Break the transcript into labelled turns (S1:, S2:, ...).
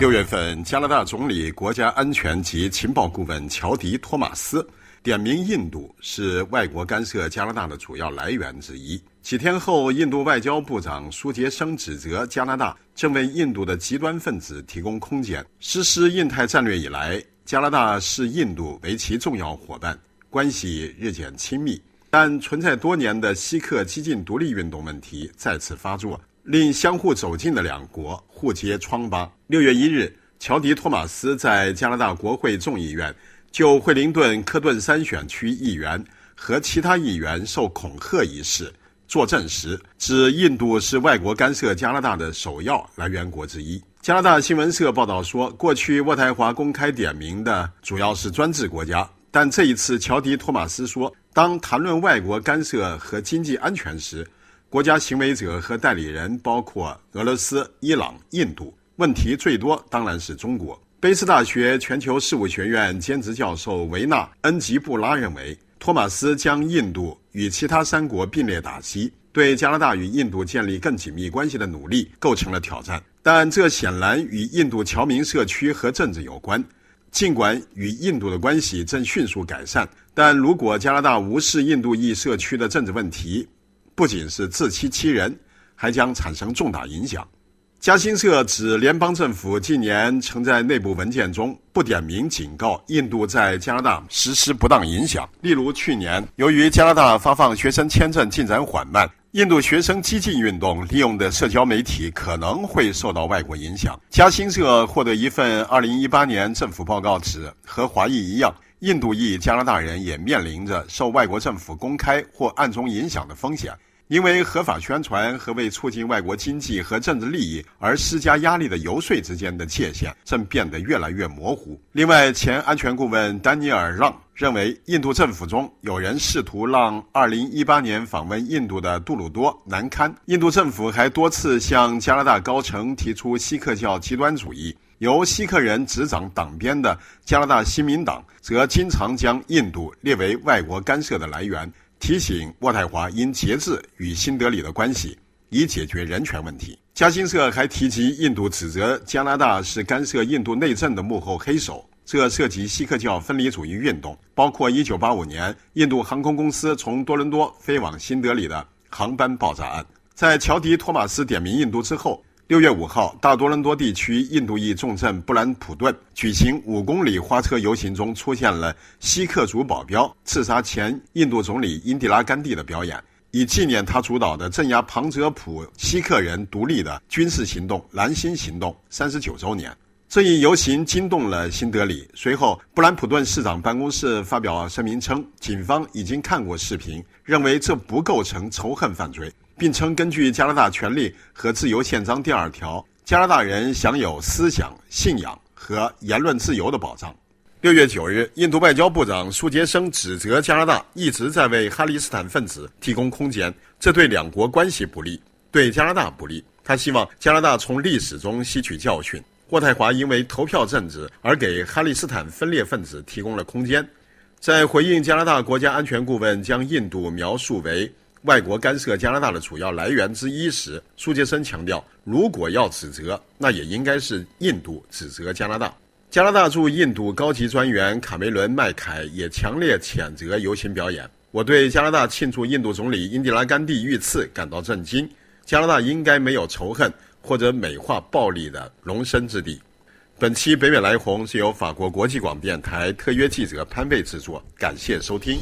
S1: 六月份，加拿大总理、国家安全及情报顾问乔迪·托马斯点名印度是外国干涉加拿大的主要来源之一。几天后，印度外交部长苏杰生指责加拿大正为印度的极端分子提供空间。实施印太战略以来，加拿大视印度为其重要伙伴，关系日渐亲密。但存在多年的锡克激进独立运动问题再次发作。令相互走近的两国互揭疮疤。六月一日，乔迪·托马斯在加拿大国会众议院就惠灵顿科顿三选区议员和其他议员受恐吓一事作证时，指印度是外国干涉加拿大的首要来源国之一。加拿大新闻社报道说，过去渥太华公开点名的主要是专制国家，但这一次，乔迪·托马斯说，当谈论外国干涉和经济安全时，国家行为者和代理人包括俄罗斯、伊朗、印度，问题最多当然是中国。卑斯大学全球事务学院兼职教授维纳·恩吉布拉认为，托马斯将印度与其他三国并列打击，对加拿大与印度建立更紧密关系的努力构成了挑战。但这显然与印度侨民社区和政治有关。尽管与印度的关系正迅速改善，但如果加拿大无视印度裔社区的政治问题，不仅是自欺欺人，还将产生重大影响。加新社指，联邦政府近年曾在内部文件中不点名警告印度在加拿大实施不当影响。例如，去年由于加拿大发放学生签证进展缓慢，印度学生激进运动利用的社交媒体可能会受到外国影响。加新社获得一份2018年政府报告指，和华裔一样。印度裔加拿大人也面临着受外国政府公开或暗中影响的风险，因为合法宣传和为促进外国经济和政治利益而施加压力的游说之间的界限正变得越来越模糊。另外，前安全顾问丹尼尔让认为，印度政府中有人试图让2018年访问印度的杜鲁多难堪。印度政府还多次向加拿大高层提出锡克教极端主义。由锡克人执掌党鞭的加拿大新民党则经常将印度列为外国干涉的来源，提醒渥太华应节制与新德里的关系，以解决人权问题。加新社还提及，印度指责加拿大是干涉印度内政的幕后黑手，这涉及锡克教分离主义运动，包括1985年印度航空公司从多伦多飞往新德里的航班爆炸案。在乔迪·托马斯点名印度之后。六月五号，大多伦多地区印度裔重镇布兰普顿举行五公里花车游行中，出现了锡克族保镖刺杀前印度总理英迪拉甘地的表演，以纪念他主导的镇压旁遮普锡克人独立的军事行动“蓝星行动”三十九周年。这一游行惊动了新德里。随后，布兰普顿市长办公室发表声明称，警方已经看过视频，认为这不构成仇恨犯罪。并称，根据加拿大权利和自由宪章第二条，加拿大人享有思想、信仰和言论自由的保障。六月九日，印度外交部长苏杰生指责加拿大一直在为哈里斯坦分子提供空间，这对两国关系不利，对加拿大不利。他希望加拿大从历史中吸取教训。渥太华因为投票政治而给哈里斯坦分裂分子提供了空间。在回应加拿大国家安全顾问将印度描述为。外国干涉加拿大的主要来源之一时，苏杰生强调，如果要指责，那也应该是印度指责加拿大。加拿大驻印度高级专员卡梅伦·麦凯也强烈谴责游行表演。我对加拿大庆祝印度总理英迪拉·甘地遇刺感到震惊。加拿大应该没有仇恨或者美化暴力的容身之地。本期北美来红是由法国国际广播电台特约记者潘贝制作，感谢收听。